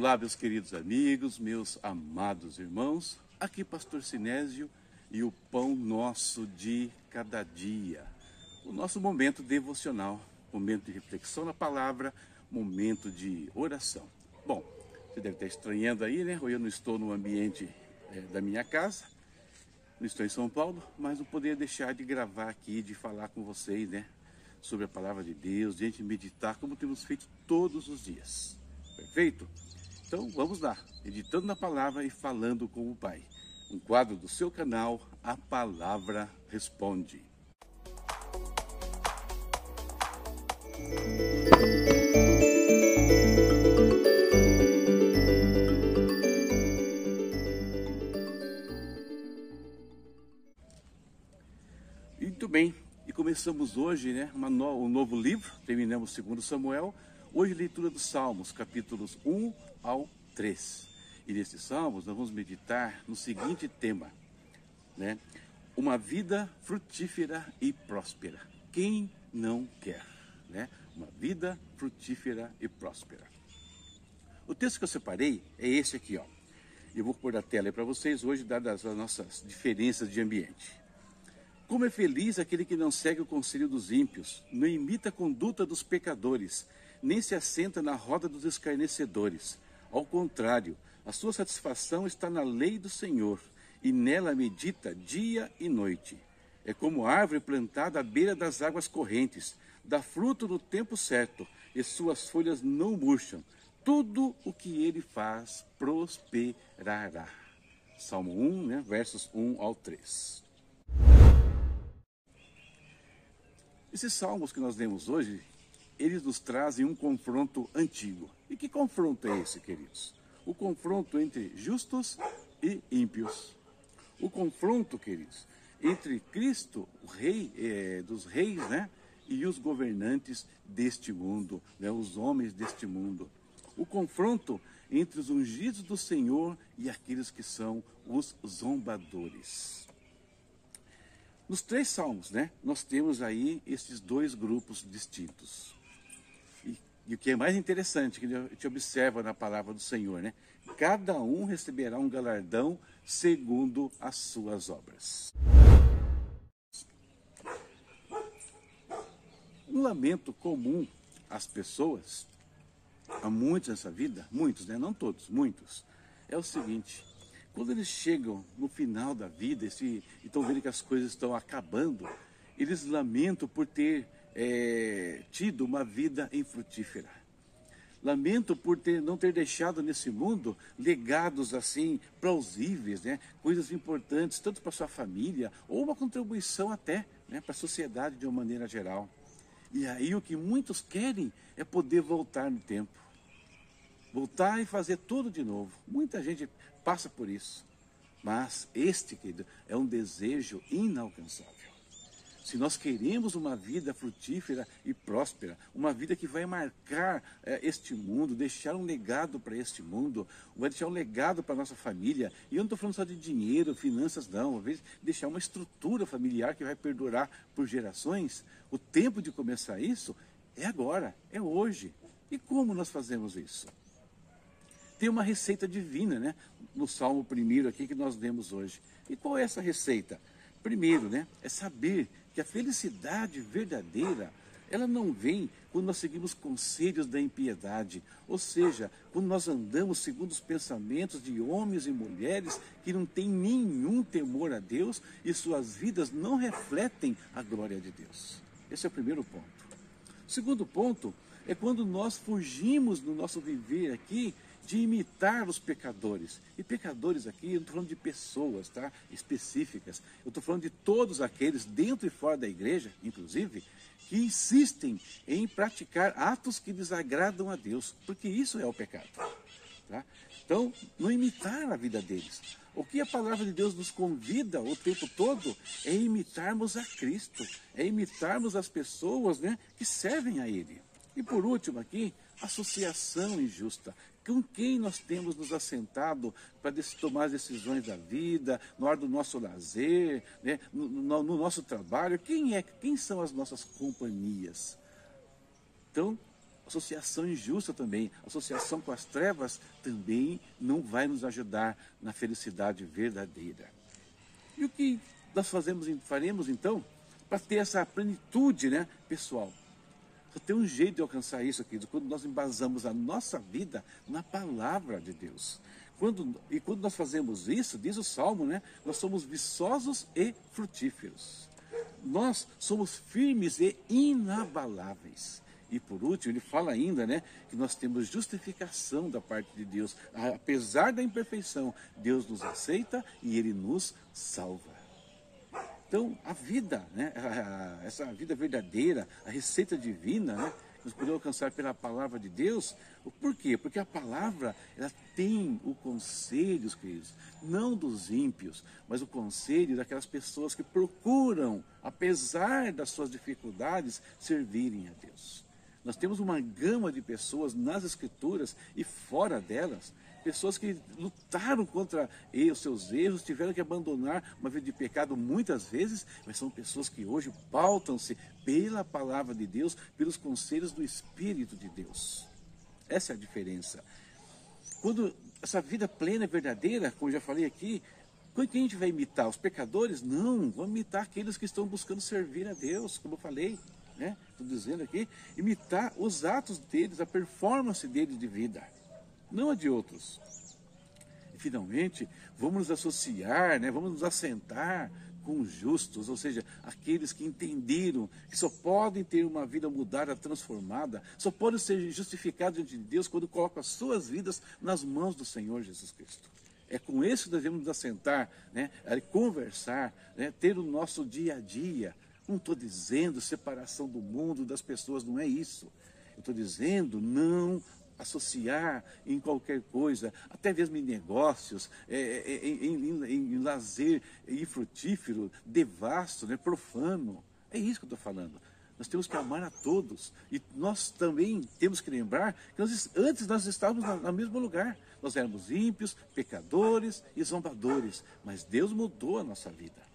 Olá, meus queridos amigos, meus amados irmãos. Aqui, Pastor Sinésio e o pão nosso de cada dia. O nosso momento devocional, momento de reflexão na palavra, momento de oração. Bom, você deve estar estranhando aí, né? Eu não estou no ambiente é, da minha casa, não estou em São Paulo, mas não poderia deixar de gravar aqui, de falar com vocês, né? Sobre a palavra de Deus, de a gente meditar como temos feito todos os dias. Perfeito? Então vamos lá, editando na palavra e falando com o Pai. Um quadro do seu canal, A Palavra Responde. Muito bem, e começamos hoje né, no, um novo livro, terminamos segundo Samuel, Hoje, leitura dos Salmos, capítulos 1 ao 3. E nesses Salmos, nós vamos meditar no seguinte tema, né? Uma vida frutífera e próspera. Quem não quer, né? Uma vida frutífera e próspera. O texto que eu separei é esse aqui, ó. Eu vou pôr a tela para vocês hoje, dadas as nossas diferenças de ambiente. Como é feliz aquele que não segue o conselho dos ímpios, não imita a conduta dos pecadores, nem se assenta na roda dos escarnecedores. Ao contrário, a sua satisfação está na lei do Senhor, e nela medita dia e noite. É como árvore plantada à beira das águas correntes, dá fruto no tempo certo, e suas folhas não murcham. Tudo o que ele faz prosperará. Salmo 1, né, versos 1 ao 3. Esses salmos que nós lemos hoje eles nos trazem um confronto antigo. E que confronto é esse, queridos? O confronto entre justos e ímpios. O confronto, queridos, entre Cristo, o rei é, dos reis, né? E os governantes deste mundo, né, os homens deste mundo. O confronto entre os ungidos do Senhor e aqueles que são os zombadores. Nos três salmos, né, nós temos aí esses dois grupos distintos. E o que é mais interessante, que a gente observa na palavra do Senhor, né? Cada um receberá um galardão segundo as suas obras. Um lamento comum às pessoas, a muitos nessa vida, muitos, né? Não todos, muitos, é o seguinte: quando eles chegam no final da vida e estão vendo que as coisas estão acabando, eles lamentam por ter é, tido uma vida infrutífera. Lamento por ter, não ter deixado nesse mundo legados assim plausíveis, né? coisas importantes, tanto para sua família ou uma contribuição até né? para a sociedade de uma maneira geral. E aí o que muitos querem é poder voltar no tempo. Voltar e fazer tudo de novo. Muita gente passa por isso. Mas este, querido, é um desejo inalcançável. Se nós queremos uma vida frutífera e próspera, uma vida que vai marcar é, este mundo, deixar um legado para este mundo, vai deixar um legado para nossa família, e eu não estou falando só de dinheiro, finanças, não, às vezes deixar uma estrutura familiar que vai perdurar por gerações, o tempo de começar isso é agora, é hoje. E como nós fazemos isso? Tem uma receita divina, né? No Salmo primeiro aqui que nós lemos hoje. E qual é essa receita? Primeiro, né, é saber que a felicidade verdadeira, ela não vem quando nós seguimos conselhos da impiedade, ou seja, quando nós andamos segundo os pensamentos de homens e mulheres que não têm nenhum temor a Deus e suas vidas não refletem a glória de Deus. Esse é o primeiro ponto. O segundo ponto é quando nós fugimos do nosso viver aqui de imitar os pecadores. E pecadores aqui, eu não estou falando de pessoas tá? específicas, eu estou falando de todos aqueles, dentro e fora da igreja, inclusive, que insistem em praticar atos que desagradam a Deus, porque isso é o pecado. Tá? Então, não imitar a vida deles. O que a palavra de Deus nos convida o tempo todo é imitarmos a Cristo, é imitarmos as pessoas né, que servem a Ele. E por último aqui, associação injusta com quem nós temos nos assentado para tomar as decisões da vida, na hora do nosso lazer, né? no, no, no nosso trabalho, quem é, quem são as nossas companhias? Então, associação injusta também, associação com as trevas também não vai nos ajudar na felicidade verdadeira. E o que nós fazemos, faremos então para ter essa plenitude né, pessoal? Só tem um jeito de alcançar isso, aqui, quando nós embasamos a nossa vida na palavra de Deus. Quando, e quando nós fazemos isso, diz o Salmo, né? Nós somos viçosos e frutíferos. Nós somos firmes e inabaláveis. E por último, ele fala ainda, né, que nós temos justificação da parte de Deus. Apesar da imperfeição, Deus nos aceita e ele nos salva. Então, a vida, né, essa vida verdadeira, a receita divina, né, nós podemos alcançar pela palavra de Deus. Por quê? Porque a palavra ela tem o conselho, queridos, não dos ímpios, mas o conselho daquelas pessoas que procuram, apesar das suas dificuldades, servirem a Deus. Nós temos uma gama de pessoas nas Escrituras e fora delas pessoas que lutaram contra os seus erros, tiveram que abandonar uma vida de pecado muitas vezes, mas são pessoas que hoje pautam-se pela palavra de Deus, pelos conselhos do Espírito de Deus. Essa é a diferença. Quando essa vida plena e verdadeira, como já falei aqui, quem a gente vai imitar? Os pecadores? Não, vamos imitar aqueles que estão buscando servir a Deus, como eu falei, né? Estou dizendo aqui, imitar os atos deles, a performance deles de vida não a de outros. E, finalmente, vamos nos associar, né? vamos nos assentar com os justos, ou seja, aqueles que entenderam que só podem ter uma vida mudada, transformada, só podem ser justificados diante de Deus quando colocam as suas vidas nas mãos do Senhor Jesus Cristo. É com isso que devemos nos assentar, né, conversar, né, ter o nosso dia a dia. Não estou dizendo separação do mundo, das pessoas, não é isso. Estou dizendo não associar em qualquer coisa, até mesmo em negócios, é, é, é em, em, em, em, lazer infrutífero, devasto, né, profano. É isso que eu estou falando. Nós temos que amar a todos. E nós também temos que lembrar que nós, antes nós estávamos no mesmo lugar. Nós éramos ímpios, pecadores e zombadores. Mas Deus mudou a nossa vida.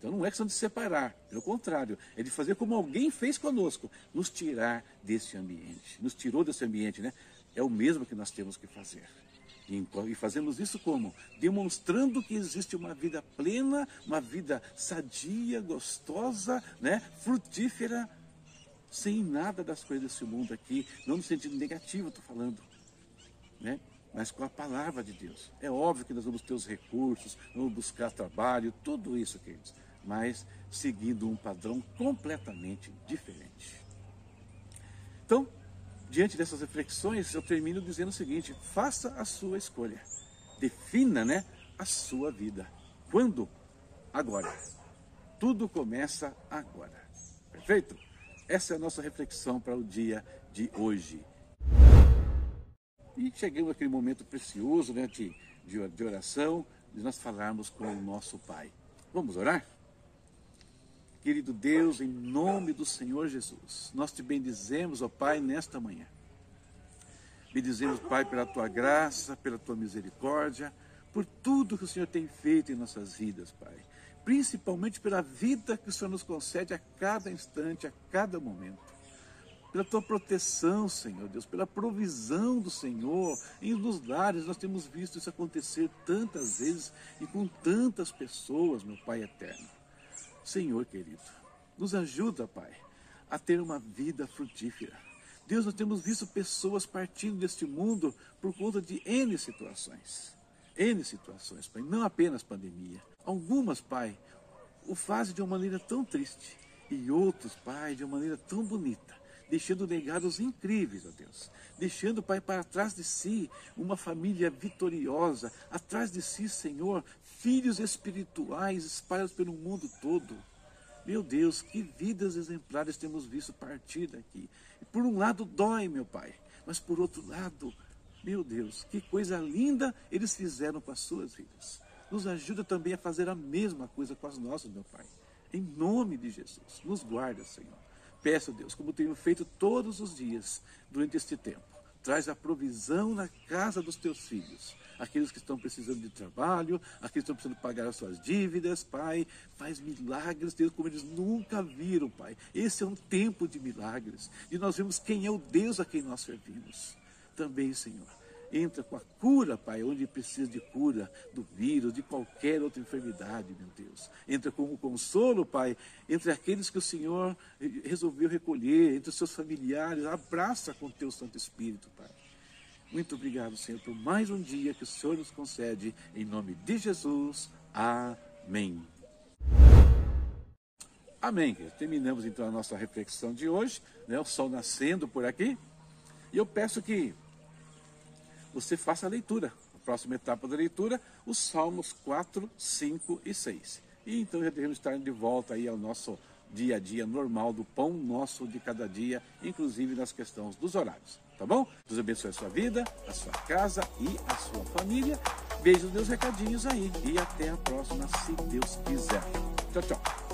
Então não é questão de separar, pelo contrário, é de fazer como alguém fez conosco, nos tirar desse ambiente. Nos tirou desse ambiente, né? É o mesmo que nós temos que fazer. E fazemos isso como? Demonstrando que existe uma vida plena, uma vida sadia, gostosa, né? frutífera, sem nada das coisas desse mundo aqui, não no sentido negativo, estou falando, né? mas com a palavra de Deus. É óbvio que nós vamos ter os recursos, vamos buscar trabalho, tudo isso, queridos, mas seguindo um padrão completamente diferente. Então, diante dessas reflexões, eu termino dizendo o seguinte: faça a sua escolha. Defina, né, a sua vida. Quando? Agora. Tudo começa agora. Perfeito? Essa é a nossa reflexão para o dia de hoje. E chegamos àquele momento precioso né, de, de oração, de nós falarmos com o nosso Pai. Vamos orar? Querido Deus, em nome do Senhor Jesus, nós te bendizemos, ó Pai, nesta manhã. Bendizemos, Pai, pela tua graça, pela tua misericórdia, por tudo que o Senhor tem feito em nossas vidas, Pai. Principalmente pela vida que o Senhor nos concede a cada instante, a cada momento. Pela tua proteção, Senhor Deus, pela provisão do Senhor em nos lares, nós temos visto isso acontecer tantas vezes e com tantas pessoas, meu Pai eterno. Senhor querido, nos ajuda, Pai, a ter uma vida frutífera. Deus, nós temos visto pessoas partindo deste mundo por conta de N situações. N situações, Pai, não apenas pandemia. Algumas, Pai, o fazem de uma maneira tão triste e outros, Pai, de uma maneira tão bonita, deixando legados incríveis, ó Deus. Deixando, Pai, para trás de si uma família vitoriosa, atrás de si, Senhor, filhos espirituais espalhados pelo mundo todo. Meu Deus, que vidas exemplares temos visto partir daqui. Por um lado dói, meu Pai, mas por outro lado, meu Deus, que coisa linda eles fizeram com as suas vidas. Nos ajuda também a fazer a mesma coisa com as nossas, meu Pai. Em nome de Jesus, nos guarda, Senhor. Peço, Deus, como tenho feito todos os dias durante este tempo traz a provisão na casa dos teus filhos. Aqueles que estão precisando de trabalho, aqueles que estão precisando pagar as suas dívidas, Pai, faz milagres, Deus, como eles nunca viram, Pai. Esse é um tempo de milagres, e nós vemos quem é o Deus a quem nós servimos. Também, Senhor, entra com a cura, Pai, onde precisa de cura do vírus, de qualquer outra enfermidade, meu Deus. Entra com o consolo, Pai, entre aqueles que o Senhor resolveu recolher, entre os seus familiares. Abraça com o teu Santo Espírito, Pai. Muito obrigado, Senhor, por mais um dia que o Senhor nos concede. Em nome de Jesus. Amém. Amém. Terminamos então a nossa reflexão de hoje. Né? O sol nascendo por aqui. E eu peço que você faça a leitura. A próxima etapa da leitura, os Salmos 4, 5 e 6. E então já devemos estar de volta aí ao nosso dia a dia normal do pão nosso de cada dia, inclusive nas questões dos horários tá bom? Deus abençoe a sua vida, a sua casa e a sua família. Beijo meus recadinhos aí e até a próxima, se Deus quiser. Tchau, tchau.